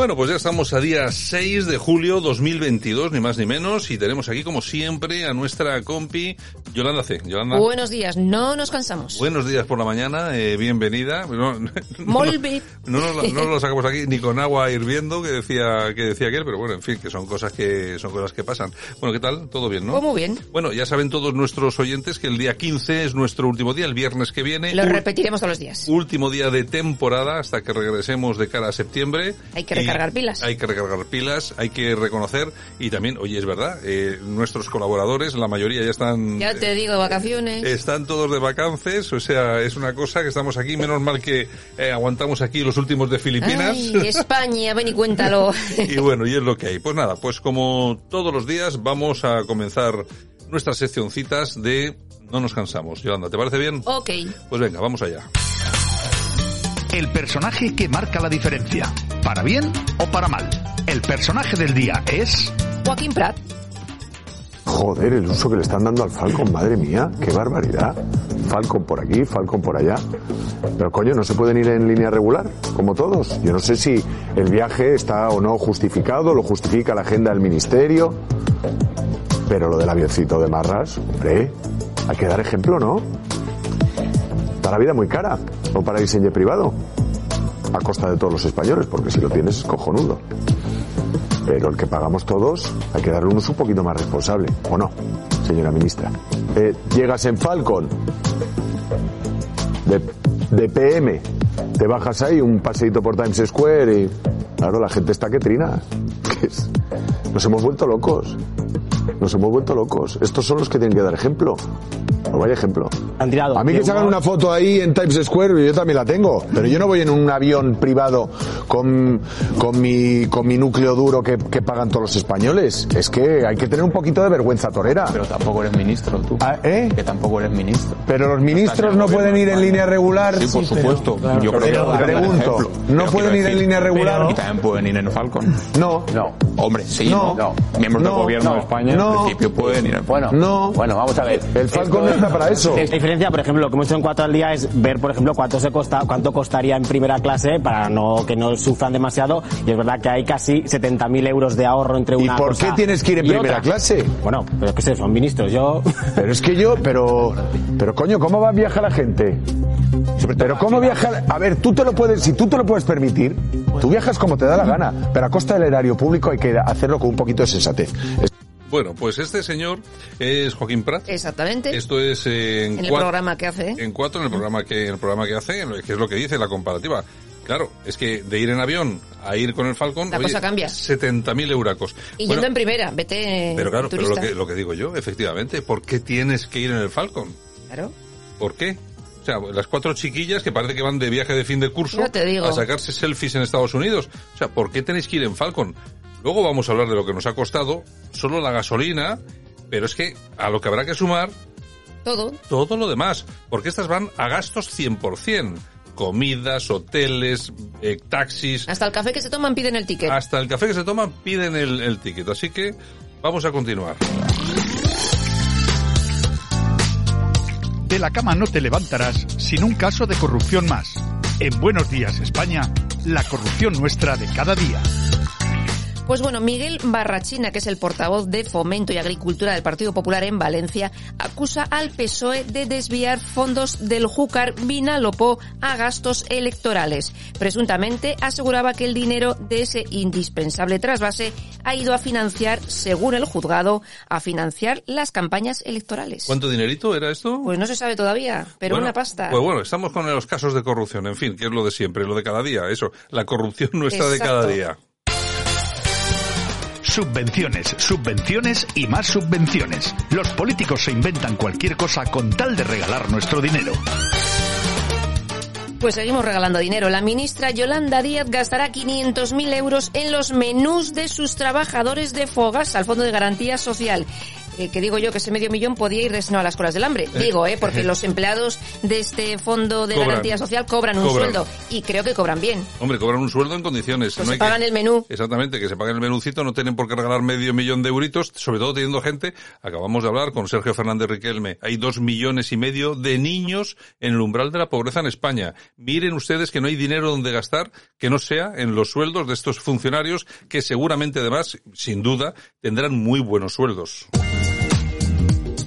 Bueno, pues ya estamos a día 6 de julio 2022, ni más ni menos, y tenemos aquí como siempre a nuestra compi Yolanda C. Yolanda. Buenos días, no nos cansamos. Buenos días por la mañana, eh, bienvenida. No, no, no, lo- no lo sacamos aquí ni con agua hirviendo, que decía que decía aquel, pero bueno, en fin, que son cosas que son cosas que pasan. Bueno, ¿qué tal? ¿Todo bien, no? Pues muy bien. Bueno, ya saben todos nuestros oyentes que el día 15 es nuestro último día, el viernes que viene. Lo repetiremos todos los días. Último día de temporada hasta que regresemos de cara a septiembre. Hay que recargar pilas. Hay que recargar pilas, hay que reconocer y también, oye, es verdad, eh, nuestros colaboradores, la mayoría ya están... Ya te digo, vacaciones. Están todos de vacances, o sea, es una cosa que estamos aquí, menos mal que eh, aguantamos aquí los últimos de Filipinas. Ay, España, ven y cuéntalo. y bueno, y es lo que hay. Pues nada, pues como todos los días vamos a comenzar nuestras seccioncitas de No nos cansamos. Yolanda, ¿te parece bien? ok. Pues venga, vamos allá. El personaje que marca la diferencia, para bien o para mal. El personaje del día es... Joaquín Prat. Joder, el uso que le están dando al Falcon, madre mía, qué barbaridad. Falcon por aquí, Falcon por allá. Pero coño, ¿no se pueden ir en línea regular? Como todos. Yo no sé si el viaje está o no justificado, lo justifica la agenda del ministerio. Pero lo del avioncito de Marras, hombre, hay que dar ejemplo, ¿no? Está la vida muy cara, o para diseño privado. A costa de todos los españoles, porque si lo tienes es cojonudo. Pero el que pagamos todos hay que darle un uso un poquito más responsable, ¿o no, señora ministra? Eh, llegas en Falcon de, de PM, te bajas ahí un paseíto por Times Square y claro, la gente está que trina. Nos hemos vuelto locos. Nos hemos vuelto locos. Estos son los que tienen que dar ejemplo. No vaya ejemplo. Han tirado. A mí que se hagan una foto ahí en Times Square, yo también la tengo. Pero yo no voy en un avión privado con, con, mi, con mi núcleo duro que, que pagan todos los españoles. Es que hay que tener un poquito de vergüenza torera. Pero tampoco eres ministro tú. Ah, ¿eh? Que tampoco eres ministro. Pero los ministros no pueden ir en línea regular. Sí, por supuesto. Yo creo que pregunto. ¿no Pero pueden ir en línea regular? Y también pueden ir en Falcon. No. No. Hombre, sí, No. ¿no? Miembros No. del gobierno No. de España, No. en principio pueden ir en Bueno, No. bueno, vamos a ver. El Falcon no Para eso. La diferencia, por ejemplo, lo que hemos hecho en cuatro al día es ver, por ejemplo, cuánto se costa, cuánto costaría en primera clase para no que no sufran demasiado. Y es verdad que hay casi 70.000 euros de ahorro entre ¿Y una por cosa qué tienes que ir en y primera otra. clase? Bueno, pero es que sé, son ministros. Yo Pero es que yo, pero, pero coño, ¿cómo va a viajar la gente? Pero cómo viajar, a ver, tú te lo puedes, si tú te lo puedes permitir, tú viajas como te da la gana, pero a costa del erario público hay que hacerlo con un poquito de sensatez. Bueno, pues este señor es Joaquín Prat. Exactamente. Esto es eh, en, en el programa que hace. En cuatro, en el programa que, en el programa que hace, que es lo que dice la comparativa. Claro, es que de ir en avión a ir con el Falcon, La oye, cosa cambia. 70.000 euracos. Y Bueno, yendo en primera, vete pero claro, pero lo que, lo que digo yo, efectivamente, ¿por qué tienes que ir en el Falcon? Claro. ¿Por qué? O sea, las cuatro chiquillas que parece que van de viaje de fin de curso te digo. a sacarse selfies en Estados Unidos. O sea, ¿por qué tenéis que ir en Falcon? Luego vamos a hablar de lo que nos ha costado solo la gasolina, pero es que a lo que habrá que sumar Todo. todo lo demás, porque estas van a gastos 100%. Comidas, hoteles, eh, taxis, Hasta el café que se toman piden el ticket. hasta el café que se toman piden el, el ticket. Así que vamos a continuar. De la cama no te levantarás sin un caso de corrupción más. En Buenos Días España, la corrupción nuestra de cada día. Pues bueno, Miguel Barrachina, que es el portavoz de Fomento y Agricultura del Partido Popular en Valencia, acusa al PSOE de desviar fondos del Júcar Vinalopó a gastos electorales. Presuntamente aseguraba que el dinero de ese indispensable trasvase ha ido a financiar, según el juzgado, a financiar las campañas electorales. ¿Cuánto dinerito era esto? Pues no se sabe todavía, pero Bueno, una pasta. Pues bueno, estamos con los casos de corrupción, en fin, que es lo de siempre, lo de cada día, eso, la corrupción nuestra de Exacto. cada día. Subvenciones, subvenciones y más subvenciones. Los políticos se inventan cualquier cosa con tal de regalar nuestro dinero. Pues seguimos regalando dinero. La ministra Yolanda Díaz gastará 500.000 euros en los menús de sus trabajadores de Fogas al Fondo de Garantía Social. Que, que digo yo que ese medio millón podía ir destinado a las colas del hambre. Digo, ¿eh? Porque los empleados de este fondo de Cobran. garantía social cobran un Cobran. sueldo. Y creo que cobran bien. Hombre, cobran un sueldo en condiciones. Pues no se hay que- pagan el menú. Exactamente, que se paguen el menucito, no tienen por qué regalar medio millón de euritos, sobre todo teniendo gente, acabamos de hablar con Sergio Fernández Riquelme, hay dos millones y medio de niños en el umbral de la pobreza en España. Miren ustedes que no hay dinero donde gastar que no sea en los sueldos de estos funcionarios que seguramente además, sin duda, tendrán muy buenos sueldos.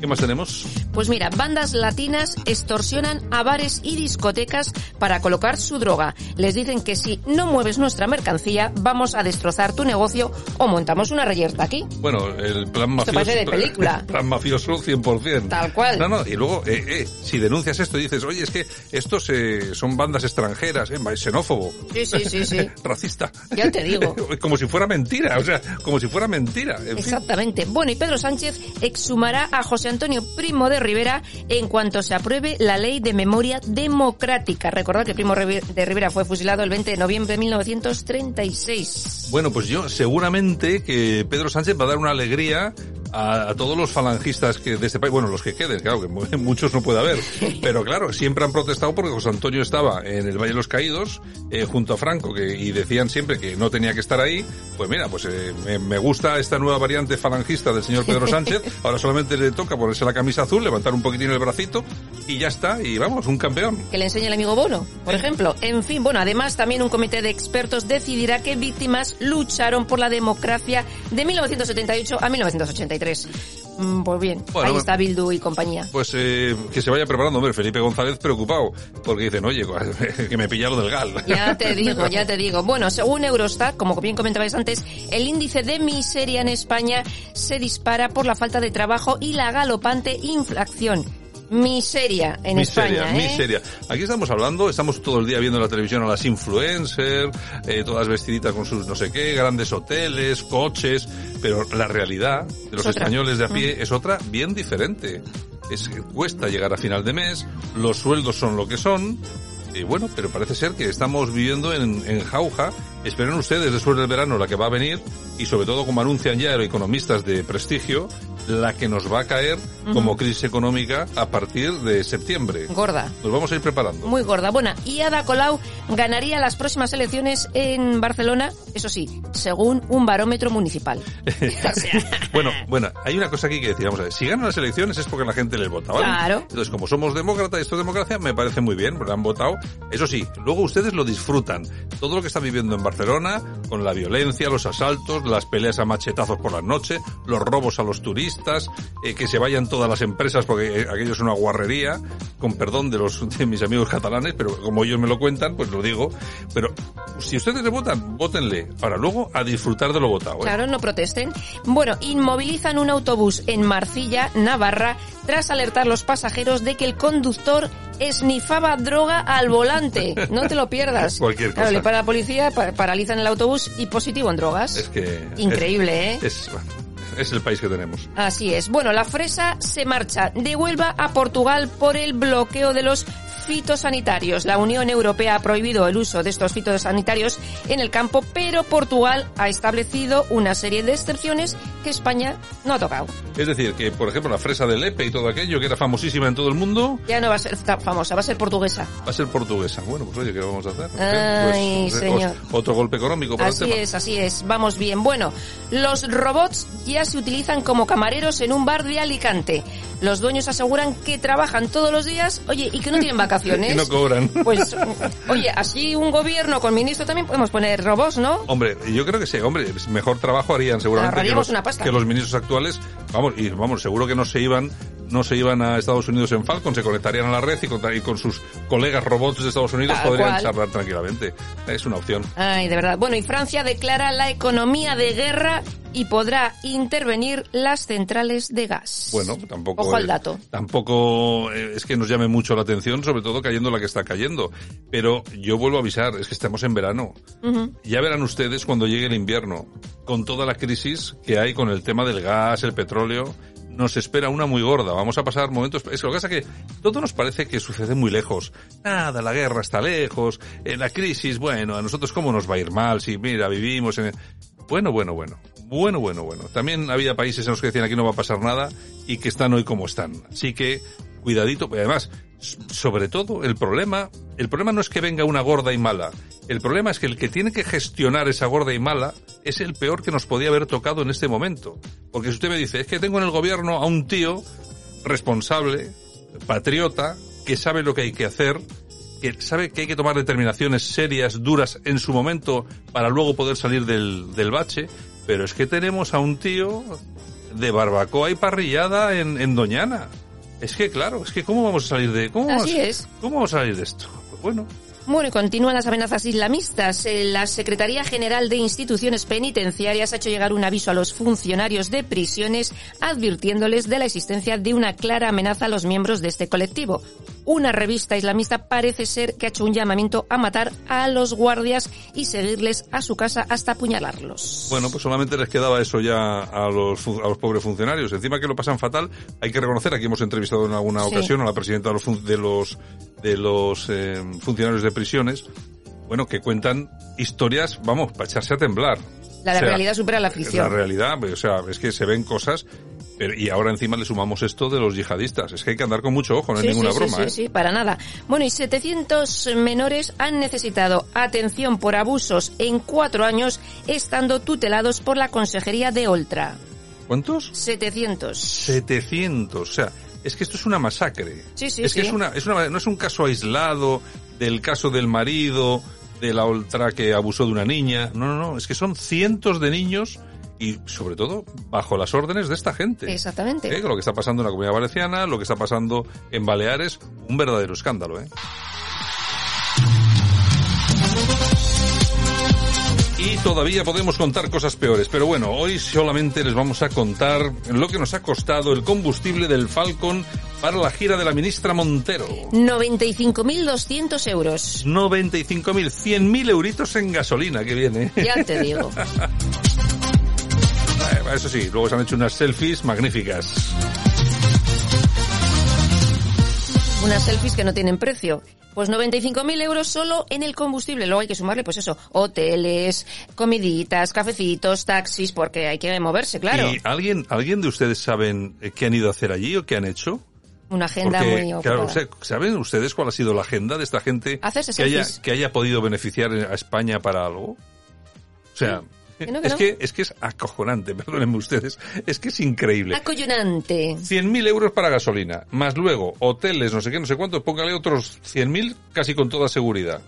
¿Qué más tenemos? Pues mira, bandas latinas extorsionan a bares y discotecas para colocar su droga. Les dicen que si no mueves nuestra mercancía, vamos a destrozar tu negocio o montamos una reyerta aquí. Bueno, el plan mafioso. parece de película. Plan mafioso 100%. Tal cual. No, no, y luego, eh, eh, si denuncias esto y dices, oye, es que estos eh, son bandas extranjeras, eh, xenófobo. Sí, sí, sí, sí. Racista. Ya te digo. como si fuera mentira, o sea, como si fuera mentira. En fin. Exactamente. Bueno, y Pedro Sánchez exhumará a José Antonio Primo de Rivera en cuanto se apruebe la ley de memoria democrática. Recordad que Primo de Rivera fue fusilado el 20 de noviembre de 1936. Bueno, pues yo seguramente que Pedro Sánchez va a dar una alegría a, a todos los falangistas que de este país, bueno, los que queden, claro, que mu- muchos no puede haber, pero claro, siempre han protestado porque José Antonio estaba en el Valle de los Caídos eh, junto a Franco que, y decían siempre que no tenía que estar ahí. Pues mira, pues eh, me, me gusta esta nueva variante falangista del señor Pedro Sánchez. Ahora solamente le toca ponerse la camisa azul, levantar un poquitín el bracito y ya está. Y vamos, un campeón. que le enseña el amigo Bono, por ejemplo. En fin, bueno, además también un comité de expertos decidirá qué víctimas lucharon por la democracia de 1978 a 1983. Mm, Pues bien, Bueno, ahí está Bildu y compañía. Pues eh, que se vaya preparando, hombre, Felipe González preocupado, porque dicen, oye, que me pilla lo del gal. Ya te digo, ya te digo. Bueno, según Eurostat, como bien comentabais antes, el índice de miseria en España se dispara por la falta de trabajo y la galopante inflación. Miseria en miseria, España, ¿eh? miseria. Aquí estamos hablando, estamos todo el día viendo en la televisión a las influencers, eh, todas vestiditas con sus no sé qué, grandes hoteles, coches, pero la realidad de los Es españoles de a pie es otra bien diferente. Es que cuesta llegar a final de mes, los sueldos son lo que son, y bueno, pero parece ser que estamos viviendo en, en jauja. Esperen ustedes después del verano la que va a venir y sobre todo como anuncian ya los economistas de prestigio, la que nos va a caer como crisis económica a partir de septiembre. Gorda. Nos vamos a ir preparando. Muy gorda. Bueno, y Ada Colau ganaría las próximas elecciones en Barcelona, eso sí, según un barómetro municipal. Bueno, bueno, hay una cosa aquí que decir, vamos a ver, si ganan las elecciones es porque la gente les vota, ¿vale? Claro. Entonces, como somos demócratas y esto es democracia, me parece muy bien, porque han votado. Eso sí, luego ustedes lo disfrutan. Todo lo que están viviendo en Barcelona, con la violencia, los asaltos, las peleas a machetazos por la noche, los robos a los turistas, eh, que se vayan todas las empresas porque eh, aquello es una guarrería, con perdón de los de mis amigos catalanes, pero como ellos me lo cuentan, pues lo digo. Pero si ustedes le votan, votenle. Ahora, luego a disfrutar de lo votado. ¿eh? Claro, no protesten. Bueno, inmovilizan un autobús en Marcilla, Navarra, tras alertar los pasajeros de que el conductor esnifaba droga al volante. No te lo pierdas. Cualquier Claro, cosa. le para la policía, pa- paralizan el autobús y positivo en drogas. Es que... Increíble, ¿eh? es, Es, bueno, es el país que tenemos. Así es. Bueno, la fresa se marcha de Huelva a Portugal por el bloqueo de los fitosanitarios. La Unión Europea ha prohibido el uso de estos fitosanitarios en el campo, pero Portugal ha establecido una serie de excepciones que España no ha tocado. Es decir, que por ejemplo la fresa de Lepe y todo aquello, que era famosísima en todo el mundo, Ya no va a ser famosa, va a ser portuguesa. va a ser portuguesa. Bueno, pues oye, ¿qué vamos a hacer? Ay, Pues, señor. otro golpe económico para Así el tema. es, así es. Vamos bien. Bueno, los robots ya se utilizan como camareros en un bar de Alicante. Los dueños aseguran que trabajan todos los días, oye, y que no tienen vacaciones. Y no cobran. Pues, oye, así un gobierno con ministro también podemos poner robots, ¿no? Hombre, yo creo que sí, hombre, mejor trabajo harían seguramente que los, una pasta. que los ministros actuales. Vamos, y vamos, seguro que no se iban, no se iban a Estados Unidos en Falcon, se conectarían a la red y con, y con sus colegas robots de Estados Unidos Tal podrían cual. charlar tranquilamente. Es una opción. Ay, de verdad. Bueno, y Francia declara la economía de guerra y podrá intervenir las centrales de gas. Bueno, tampoco. Ojo al es- dato. Tampoco eh, es que nos llame mucho la atención, sobre todo cayendo la que está cayendo. Pero yo vuelvo a avisar, es que estamos en verano. Ya verán ustedes cuando llegue el invierno, con toda la crisis que hay con el tema del gas, el petróleo. Nos espera una muy gorda. Vamos a pasar momentos. Es que lo que pasa es que todo nos parece que sucede muy lejos. Nada, la guerra está lejos. eh, la crisis, bueno, a nosotros cómo nos va a ir mal si, mira, vivimos en. Bueno, bueno, bueno. Bueno, bueno, bueno. También había países en los que decían aquí no va a pasar nada y que están hoy como están. Así que cuidadito. Además, sobre todo, el problema, el problema no es que venga una gorda y mala. El problema es que el que tiene que gestionar esa gorda y mala es el peor que nos podía haber tocado en este momento. Porque si usted me dice, es que tengo en el gobierno a un tío responsable, patriota, que sabe lo que hay que hacer, que sabe que hay que tomar determinaciones serias, duras en su momento para luego poder salir del, del bache, pero es que tenemos a un tío de barbacoa y parrillada en, en Doñana. Es que claro, es que cómo vamos a salir de cómo Así vamos, es. cómo vamos a salir de esto. Pues bueno, Bueno, y continúan las amenazas islamistas. Eh, La Secretaría General de Instituciones Penitenciarias ha hecho llegar un aviso a los funcionarios de prisiones advirtiéndoles de la existencia de una clara amenaza a los miembros de este colectivo. Una revista islamista parece ser que ha hecho un llamamiento a matar a los guardias y seguirles a su casa hasta apuñalarlos. Bueno, pues solamente les quedaba eso ya a los, a los pobres funcionarios. Encima que lo pasan fatal, hay que reconocer, aquí hemos entrevistado en alguna Sí. ocasión a la presidenta de los, de los, de los eh, funcionarios de prisiones, bueno, que cuentan historias, vamos, para echarse a temblar. la o sea, realidad supera la ficción. La realidad, o sea, es que se ven cosas, pero, y ahora encima le sumamos esto de los yihadistas. Es que hay que andar con mucho ojo, no es Sí, ninguna sí, broma, sí, ¿eh? sí, sí, para nada. Bueno, y 700 menores han necesitado atención por abusos en cuatro años, estando tutelados por la Consejería de Oltra. ¿Cuántos? 700. 700, o sea, es que esto es una masacre. Sí, sí, es que sí. es una, es una, no es un caso aislado del caso del marido, de la ultra que abusó de una niña. No, no, no, es que son cientos de niños y sobre todo bajo las órdenes de esta gente. Exactamente. ¿Eh? Lo que está pasando en la Comunidad Valenciana, lo que está pasando en Baleares, un verdadero escándalo, ¿eh? Y todavía podemos contar cosas peores, pero bueno, hoy solamente les vamos a contar lo que nos ha costado el combustible del Falcon para la gira de la ministra Montero. 95.200 euros. 95.000, 100.000 euritos en gasolina que viene. Ya te digo. Eso sí, luego se han hecho unas selfies magníficas. Unas selfies que no tienen precio. Pues 95.000 euros solo en el combustible. Luego hay que sumarle, pues eso, hoteles, comiditas, cafecitos, taxis, porque hay que moverse, claro. ¿Y alguien, alguien de ustedes saben eh, qué han ido a hacer allí o qué han hecho? Una agenda Porque, muy claro, ocupada. o sea, ¿saben ustedes cuál ha sido la agenda de esta gente Hacerse que haya, que haya podido beneficiar a España para algo? O sea, Que no, que es no. que es que es acojonante, perdónenme ustedes, es que es increíble. Acollonante. 100.000 euros para gasolina, más luego hoteles, no sé qué, no sé cuánto, póngale otros 100.000 casi con toda seguridad.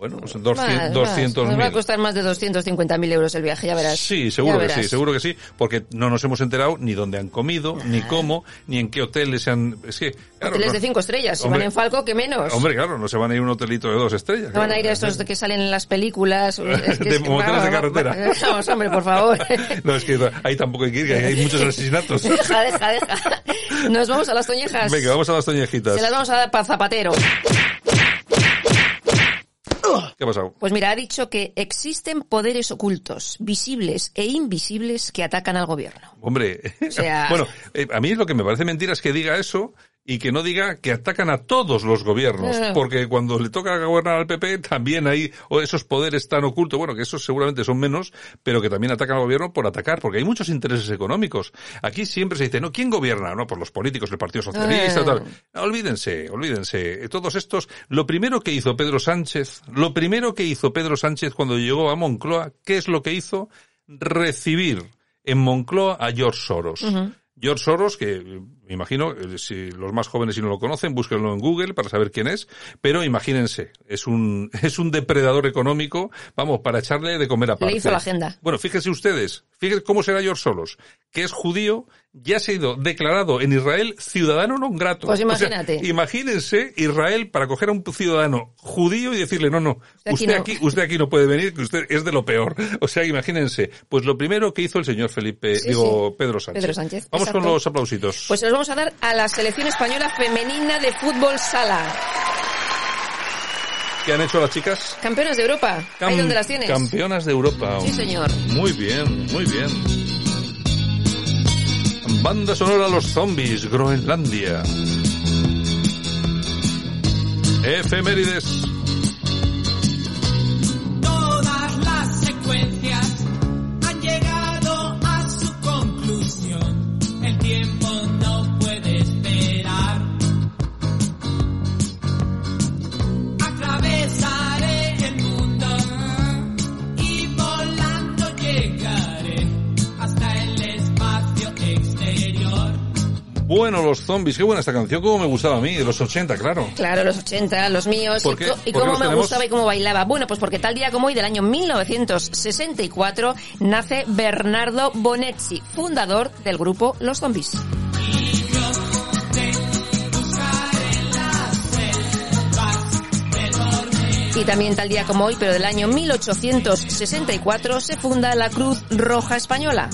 Bueno, pues Más, 200 más. Nos va a 200.000. costar más de 250.000 euros el viaje, ya verás. Sí, seguro que sí, seguro que sí, porque no nos hemos enterado ni dónde han comido, ni cómo, ni en qué hoteles se han... Es que, claro, Hoteles no- de cinco estrellas. Si Hombre, van en Falco, que menos. Hombre, claro, no se van a ir a un hotelito de dos estrellas. No van a ir a estos que salen en las películas. Es que De es moteles de carretera. Vamos, hombre, por favor. No, es que ahí tampoco hay que ir, que hay muchos asesinatos. deja, deja, deja. Nos vamos a las toñejas. Venga, vamos a las toñejitas. Se las vamos a dar para Zapatero. ¿Qué ha pasado? Pues mira, ha dicho que existen poderes ocultos, visibles e invisibles que atacan al gobierno. Hombre, sea- bueno, eh, a mí lo que me parece mentira es que diga eso y que no diga que atacan a todos los gobiernos, Eh. porque cuando le toca gobernar al PP también hay esos poderes tan ocultos, bueno, que esos seguramente son menos, pero que también atacan al gobierno por atacar, porque hay muchos intereses económicos. Aquí siempre se dice, no, ¿quién gobierna? No, por los políticos, el Partido Socialista, Eh. tal. Olvídense, olvídense. Todos estos, lo primero que hizo Pedro Sánchez, lo primero que hizo Pedro Sánchez cuando llegó a Moncloa, ¿qué es lo que hizo? Recibir en Moncloa a George Soros. George Soros, que me imagino, eh, si los más jóvenes si no lo conocen, búsquenlo en Google para saber quién es, pero imagínense, es un, es un depredador económico, vamos, para echarle de comer aparte. Le hizo la agenda. Bueno, fíjense ustedes, fíjense cómo será George Soros, que es judío, ya ha sido declarado en Israel ciudadano non grato. Pues O sea, imagínate. imagínense Israel para coger a un ciudadano judío y decirle, no, no, Usted aquí usted no". aquí, usted aquí no puede venir, que usted es de lo peor. O sea, imagínense, pues lo primero que hizo el señor Felipe, Sí, digo, sí. Pedro Sánchez. Pedro Sánchez, Vamos exacto. con los aplausitos. Pues vamos a dar a la selección española femenina de fútbol sala. ¿Qué han hecho las chicas? Campeonas de Europa. Ahí Cam- donde las tienes. Campeonas de Europa. Sí, señor. Muy bien, muy bien. Banda sonora Los Zombies, Groenlandia. Efemérides. Bueno, los zombies, qué buena esta canción, como me gustaba a mí, de los 80, claro. Claro, los 80, los míos. ¿Por y cómo me tenemos? gustaba y cómo bailaba. Bueno, pues porque tal día como hoy del año 1964 nace Bernardo Bonetti, fundador del grupo Los Zombies. Y también tal día como hoy, pero del año 1864, se funda la Cruz Roja Española.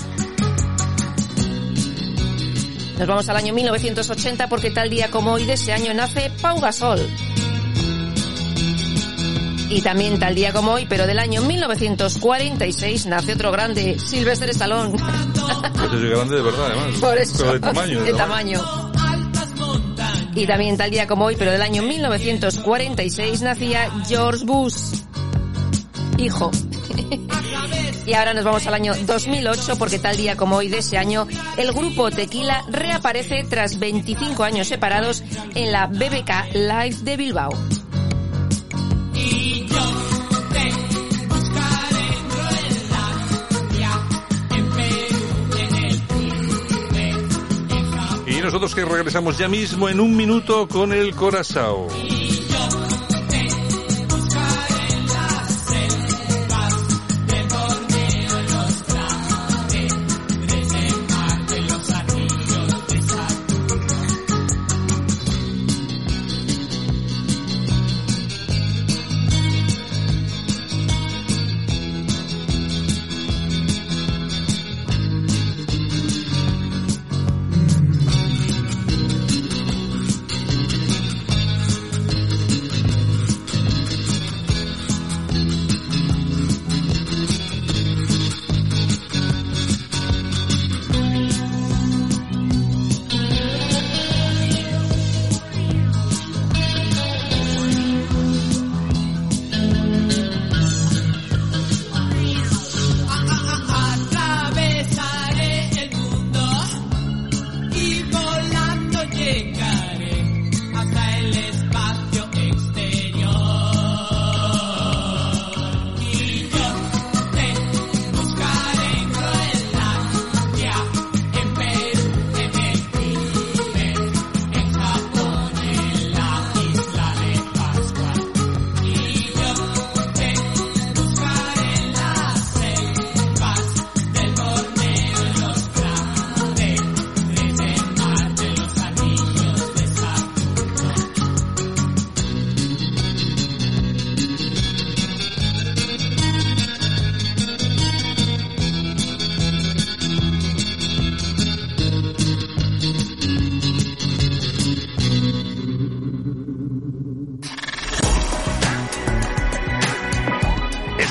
Nos vamos al año 1980 porque tal día como hoy de ese año nace Pau Gasol. Y también tal día como hoy, pero del año 1946, nace otro grande, Sylvester Stallone. Pues es grande de verdad, además. Por eso. Pero de tamaño. Tamaño. Y también tal día como hoy, pero del año 1946, nacía George Bush. Hijo. Y ahora nos vamos al año 2008 porque tal día como hoy de ese año el grupo Tequila reaparece tras 25 años separados en la BBK Live de Bilbao. Y nosotros que regresamos ya mismo en un minuto con el Corazao.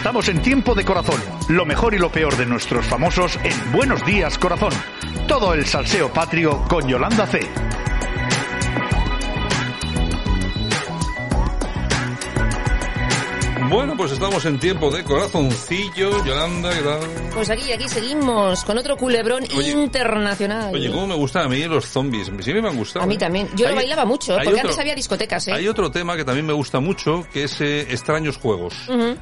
Estamos en tiempo de corazón. Lo mejor y lo peor de nuestros famosos en Buenos Días Corazón. Todo el salseo patrio con Yolanda C. Bueno, pues estamos en tiempo de corazoncillo. Yolanda, ¿qué tal? Pues aquí, aquí seguimos con otro culebrón Oye, internacional. Oye, cómo me gustan a mí los zombies. Siempre me han gustado. a mí también. Yo lo bailaba mucho, porque otro- antes había discotecas, ¿eh? Hay otro tema que también me gusta mucho, que es eh, extraños juegos.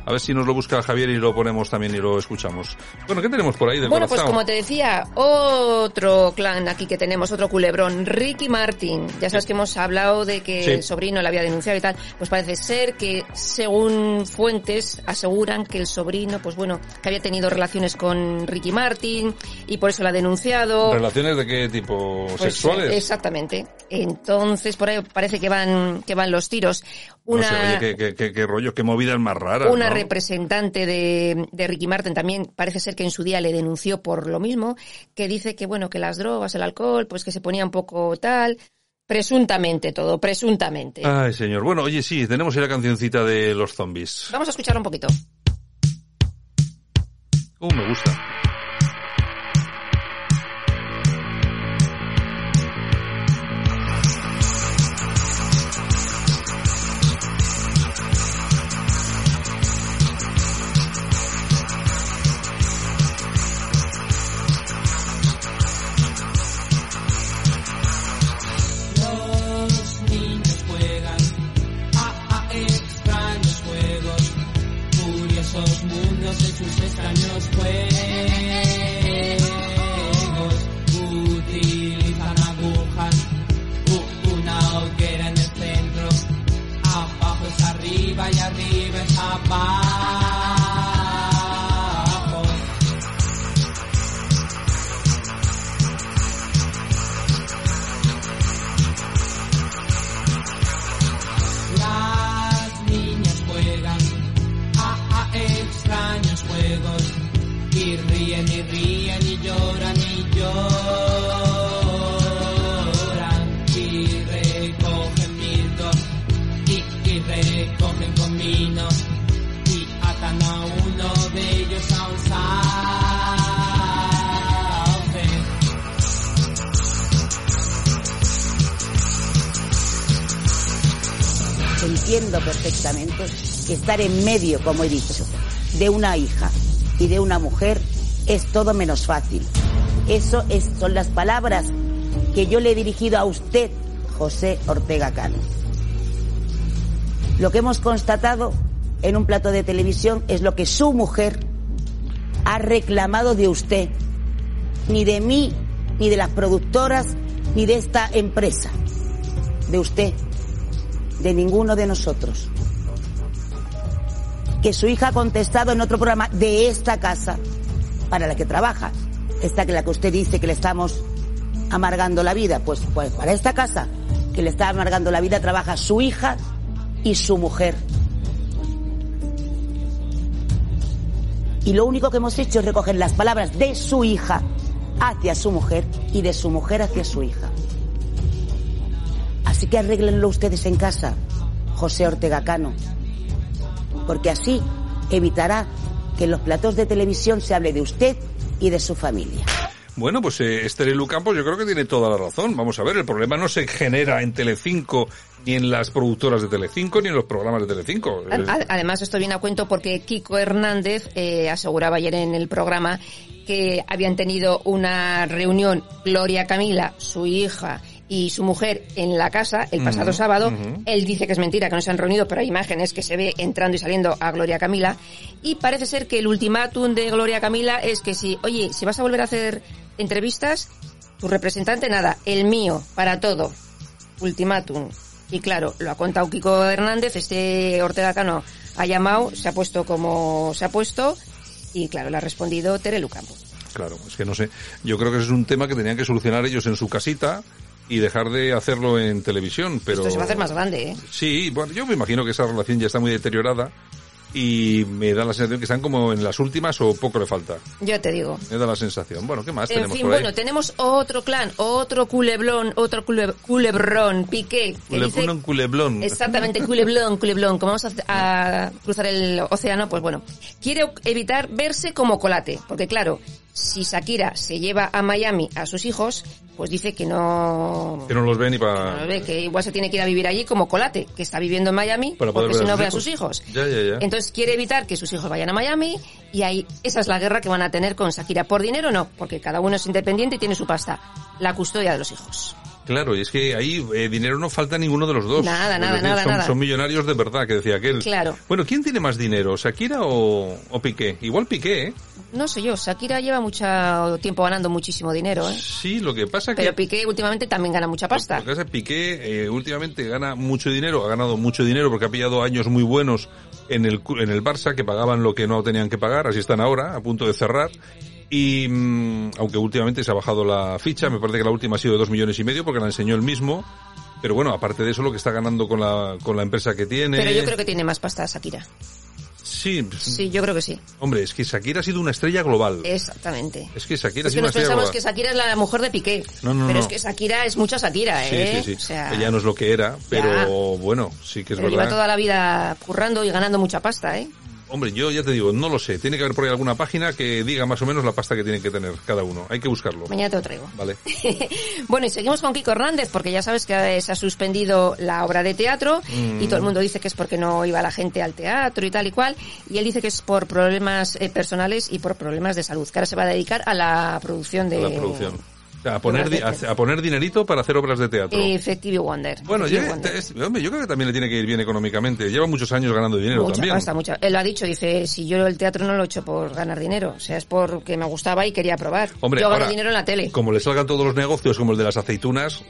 A ver si nos lo busca Javier y lo ponemos también y lo escuchamos. Bueno, ¿qué tenemos por ahí del Bueno, pues como te decía, otro clan aquí que tenemos, otro culebrón, Ricky Martin. Ya sabes que hemos hablado de que Sí. el sobrino le había denunciado y tal. Pues parece ser que, según fuentes, aseguran que el sobrino, pues bueno, que había tenido relaciones con Ricky Martin y por eso la ha denunciado. ¿Relaciones de qué tipo? Pues, ¿Sexuales? Exactamente. Entonces, por ahí parece que van, que van los tiros. No Una, sé, oye, qué, qué, qué, qué rollo, qué movidas más raras, una ¿no? representante de, de Ricky Martin también parece ser que en su día le denunció por lo mismo, que dice que bueno, que las drogas, el alcohol, pues que se ponía un poco tal, presuntamente todo, presuntamente. Ay, señor. Bueno, oye, sí, tenemos ahí la cancioncita de los zombies. Vamos a escuchar un poquito. Uh, me gusta. my perfectamente que estar en medio, como he dicho, de una hija y de una mujer es todo menos fácil. Eso es, son las palabras que yo le he dirigido a usted, José Ortega Cano. Lo que hemos constatado en un plato de televisión es lo que su mujer ha reclamado de usted, ni de mí, ni de las productoras, ni de esta empresa, de usted de ninguno de nosotros. Que su hija ha contestado en otro programa de esta casa para la que trabaja, esta que la que usted dice que le estamos amargando la vida, pues, pues para esta casa que le está amargando la vida trabaja su hija y su mujer. Y lo único que hemos hecho es recoger las palabras de su hija hacia su mujer y de su mujer hacia su hija. Así que arréglenlo ustedes en casa, José Ortega Cano. Porque así evitará que en los platos de televisión se hable de usted y de su familia. Bueno, pues eh, Esther Lu Campos yo creo que tiene toda la razón. Vamos a ver, el problema no se genera en Telecinco, ni en las productoras de Telecinco, ni en los programas de Telecinco. Además, esto viene a cuento porque Kiko Hernández eh, aseguraba ayer en el programa que habían tenido una reunión Gloria Camila, su hija y su mujer en la casa el pasado sábado. Él dice que es mentira, que no se han reunido, pero hay imágenes que se ve entrando y saliendo a Gloria Camila. Y parece ser que el ultimátum de Gloria Camila es que si, oye, si vas a volver a hacer entrevistas, tu representante nada, el mío, para todo. Ultimátum. Y claro, lo ha contado Kiko Hernández, este Ortega Cano ha llamado, se ha puesto como se ha puesto, y claro, le ha respondido Terelu Campos. Claro, es que no sé. Yo creo que ese es un tema que tenían que solucionar ellos en su casita y dejar de hacerlo en televisión, pero... Esto se va a hacer más grande, ¿eh? Sí, bueno, yo me imagino que esa relación ya está muy deteriorada y me da la sensación que están como en las últimas o poco le falta. Yo te digo. Me da la sensación. Bueno, ¿qué más En tenemos fin, por ahí? bueno, tenemos otro clan, otro culeblón, otro cule- culebrón, Piqué, que Cule- dice... un culeblón. Exactamente, culeblón, culeblón. Como vamos a, a cruzar el océano, pues bueno, quiere evitar verse como colate, porque claro, si Shakira se lleva a Miami a sus hijos, pues dice que no... Que no los ven ni no para... ve, que igual se tiene que ir a vivir allí como colate, que está viviendo en Miami, Para porque si no ve a sus hijos. Ya, ya, ya. Entonces quiere evitar que sus hijos vayan a Miami y ahí esa es la guerra que van a tener con Shakira. Por dinero no, porque cada uno es independiente y tiene su pasta. La custodia de los hijos. Claro, y es que ahí eh, dinero no falta a ninguno de los dos. Nada, nada, decir, nada, son, nada. son millonarios de verdad, que decía aquel. Claro. Bueno, ¿quién tiene más dinero, Shakira o, o Piqué? Igual Piqué, ¿eh? No sé yo, Shakira lleva mucho tiempo ganando muchísimo dinero, ¿eh? Sí, lo que pasa que... Pero Piqué últimamente también gana mucha pasta. Lo que pasa es que Piqué eh, últimamente gana mucho dinero, ha ganado mucho dinero porque ha pillado años muy buenos en el, en el Barça que pagaban lo que no tenían que pagar, así están ahora, a punto de cerrar. Y mm, aunque últimamente se ha bajado la ficha, me parece que la última ha sido de dos millones y medio porque la enseñó él mismo. Pero bueno, aparte de eso, lo que está ganando con la, con la empresa que tiene. Pero yo creo que tiene más pasta Shakira. Sí, Sí, yo creo que sí. hombre, es que Shakira ha sido una estrella global. Exactamente. Es que Shakira ha Es sido que una nos estrella pensamos global. que Shakira es la mujer de Piqué. No, no, pero no. es que Shakira es mucha Shakira, Sí, ¿eh? sí, sí. O sea, Ella no es lo que era, pero Ya. bueno, sí que es pero lleva verdad. toda la vida currando y ganando mucha pasta, ¿eh? Hombre, yo ya te digo, no lo sé. Tiene que haber por ahí alguna página que diga más o menos la pasta que tienen que tener cada uno. Hay que buscarlo. Mañana te lo traigo. Vale. Bueno, y seguimos con Kiko Hernández, porque ya sabes que se ha suspendido la obra de teatro Mm. y todo el mundo dice que es porque no iba la gente al teatro y tal y cual. Y él dice que es por problemas eh, personales y por problemas de salud, que ahora se va a dedicar a la producción de... A la producción. Sea, a poner, di- a, poner dinerito para hacer obras de teatro. Effective Wonder. bueno, Effective ya- Wonder. es- hombre, yo creo que también le tiene que ir bien económicamente. Lleva muchos años ganando dinero Mucha también. mucha. Él lo ha dicho, dice, si yo el teatro no lo he hecho por ganar dinero, o sea, es porque me gustaba y quería probar. Hombre, yo gano ahora, dinero en la tele. Como le salgan todos los negocios como el de las aceitunas,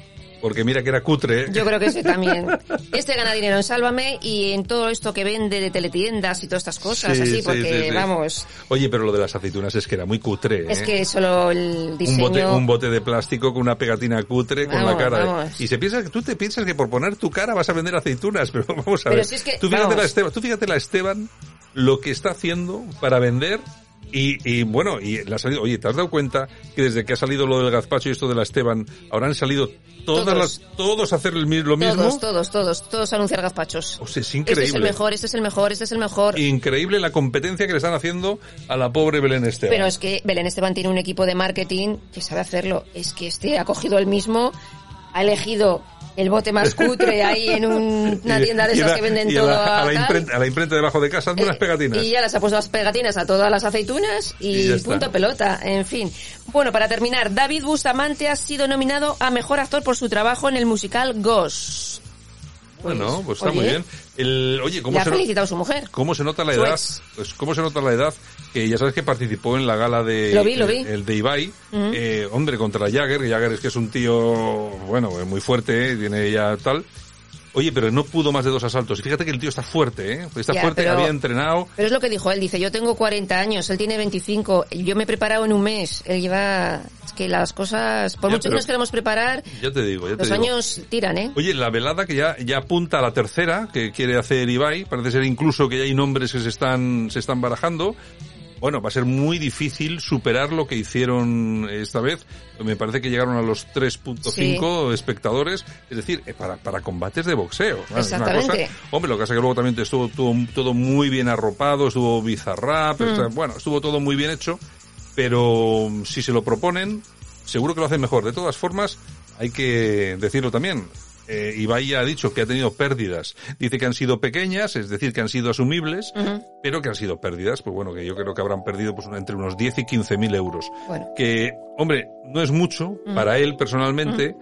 Porque mira que era cutre. ¿eh? Yo creo que ese también. Este gana dinero en Sálvame y en todo esto que vende de teletiendas y todas estas cosas, Sí, así, sí, porque sí, vamos, Oye, pero lo de las aceitunas es que era muy cutre. es ¿eh? que solo el un diseño... bote, un bote de plástico con una pegatina cutre con la cara. vamos. Y se piensa que tú te piensas que por poner tu cara vas a vender aceitunas, pero vamos a Pero ver. si es que, tú, fíjate vamos. la Esteban, tú fíjate la Esteban lo que está haciendo para vender y, y bueno, y la ha salido, oye, ¿te has dado cuenta que desde que ha salido lo del gazpacho y esto de la Esteban, ahora han salido todas Todos. las, todos a hacer lo mismo? Todos, todos, todos, todos anunciar gazpachos. O sea, es Este es el increíble. mejor, este es el mejor, este es el mejor. Increíble la competencia que le están haciendo a la pobre Belén Esteban. Pero es que Belén Esteban tiene un equipo de marketing que sabe hacerlo. Es que este ha cogido el mismo, ha elegido el bote más cutre ahí en un- una tienda de esas la- que venden todo la, a la imprenta, a la imprenta debajo de casa, hazme unas Eh, pegatinas. Y ya las ha puesto las pegatinas a todas las aceitunas Y y, punto pelota, en fin. Bueno, para terminar, David Bustamante ha sido nominado a Mejor Actor por su trabajo en el musical Ghost. Bueno, pues está oye, muy bien. El, oye, ¿cómo ha se, no- felicitado su mujer. ¿Cómo se nota la edad? ex. Pues cómo se nota la edad que ya sabes que participó en la gala de Lo vi, lo vi. el de Ibai, eh, hombre contra Jagger, Jagger es que es un tío bueno, muy fuerte, eh, tiene ya tal. Oye, pero no pudo más de dos asaltos. Y fíjate que el tío está fuerte, ¿eh? Está Ya, fuerte, pero- había entrenado. Pero es lo que dijo él, dice, yo tengo 40 años, él tiene 25, yo me he preparado en un mes, él lleva... Es que las cosas, por Ya, mucho que nos queremos preparar, Ya te digo, ya te los digo. años tiran, ¿eh? Oye, la velada que ya, ya apunta a la tercera que quiere hacer Ibai, parece ser incluso que ya hay nombres que se están, se están barajando. Bueno, va a ser muy difícil superar lo que hicieron esta vez. Me parece que llegaron a los 3.5 espectadores, es decir, eh, para, para combates de boxeo. Exactamente. cosa- hombre, lo que pasa es que luego también estuvo todo, todo muy bien arropado, estuvo bizarrap, Mm. está- bueno, estuvo todo muy bien hecho, pero si se lo proponen, seguro que lo hacen mejor. De todas formas, hay que decirlo también. Eh, Ibai ya ha dicho que ha tenido pérdidas. Dice que han sido pequeñas, es decir, que han sido asumibles, pero que han sido pérdidas, pues bueno, que yo creo que habrán perdido pues entre unos 10 y 15 mil euros. Bueno. Que, hombre, no es mucho para él personalmente,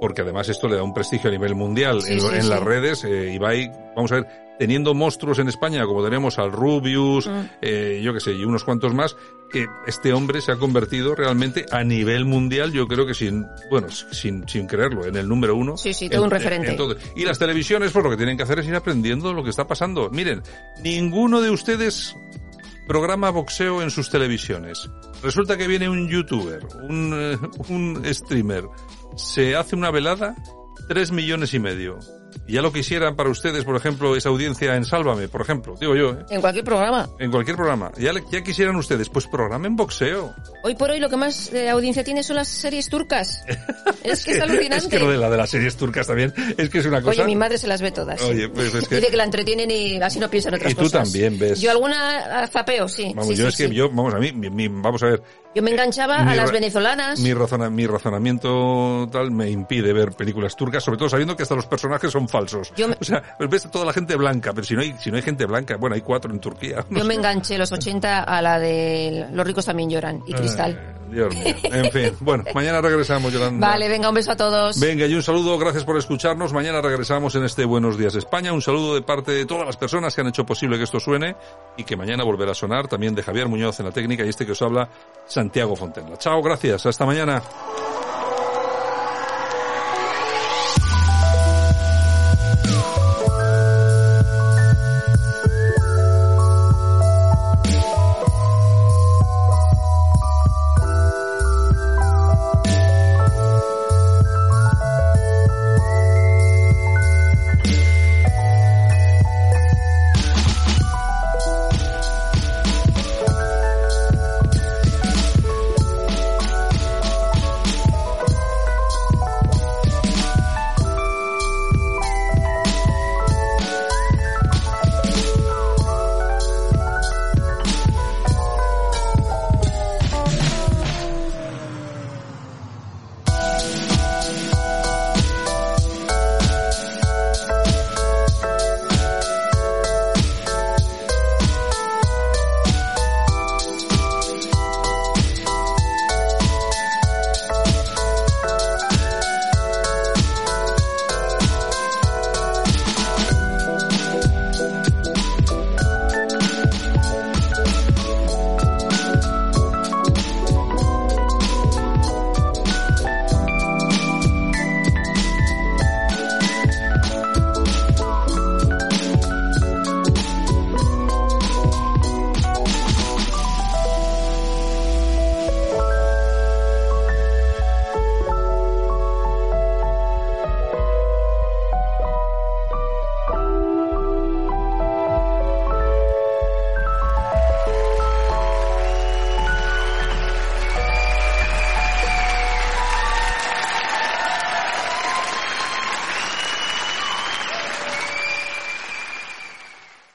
porque además esto le da un prestigio a nivel mundial Sí, en, sí, en sí. las redes. Eh, Ibai, vamos a ver, teniendo monstruos en España como tenemos al Rubius, Mm. eh, yo que sé, y unos cuantos más, que este hombre se ha convertido realmente a nivel mundial, yo creo que sin, bueno, sin, sin creerlo, en el número uno. Sí, sí, todo un referente. todo. Y las televisiones, pues lo que tienen que hacer es ir aprendiendo lo que está pasando. Miren, ninguno de ustedes programa boxeo en sus televisiones. Resulta que viene un youtuber, un, eh, un streamer, se hace una velada, tres millones y medio. Ya lo quisieran para ustedes, por ejemplo, esa audiencia en Sálvame, por ejemplo, digo yo, ¿eh? En cualquier programa. en cualquier programa. Ya, le- ya quisieran ustedes, pues programen boxeo. Hoy por hoy lo que más eh, audiencia tiene son las series turcas. es que es alucinante. Es que lo de la de las series turcas también, es que es una cosa... Oye, mi madre se las ve todas. Oye, pues es que- Dice que la entretienen y así no piensa en otras Y tú cosas. también ves. Yo alguna zapeo, sí. Vamos, sí, yo sí, es que sí. yo, vamos a mí, mi- mi- vamos a ver, Yo me enganchaba a las venezolanas. mi, razona- mi razonamiento tal me impide ver películas turcas, sobre todo sabiendo que hasta los personajes son falsos. Yo me- O sea, ves a toda la gente blanca, pero si no hay, si no hay gente blanca, bueno, hay cuatro en Turquía. no Yo me enganché los 80 a la de Los ricos también lloran y Cristal. Ay, Dios mío. En fin, bueno, mañana regresamos, Yolanda. Vale, venga, un beso a todos. Venga, y un saludo, gracias por escucharnos. Mañana regresamos en este Buenos Días España. Un saludo de parte de todas las personas que han hecho posible que esto suene y que mañana volverá a sonar. También de Javier Muñoz en la técnica y este que os habla, Santiago Fontenla. Chao, gracias. Hasta mañana.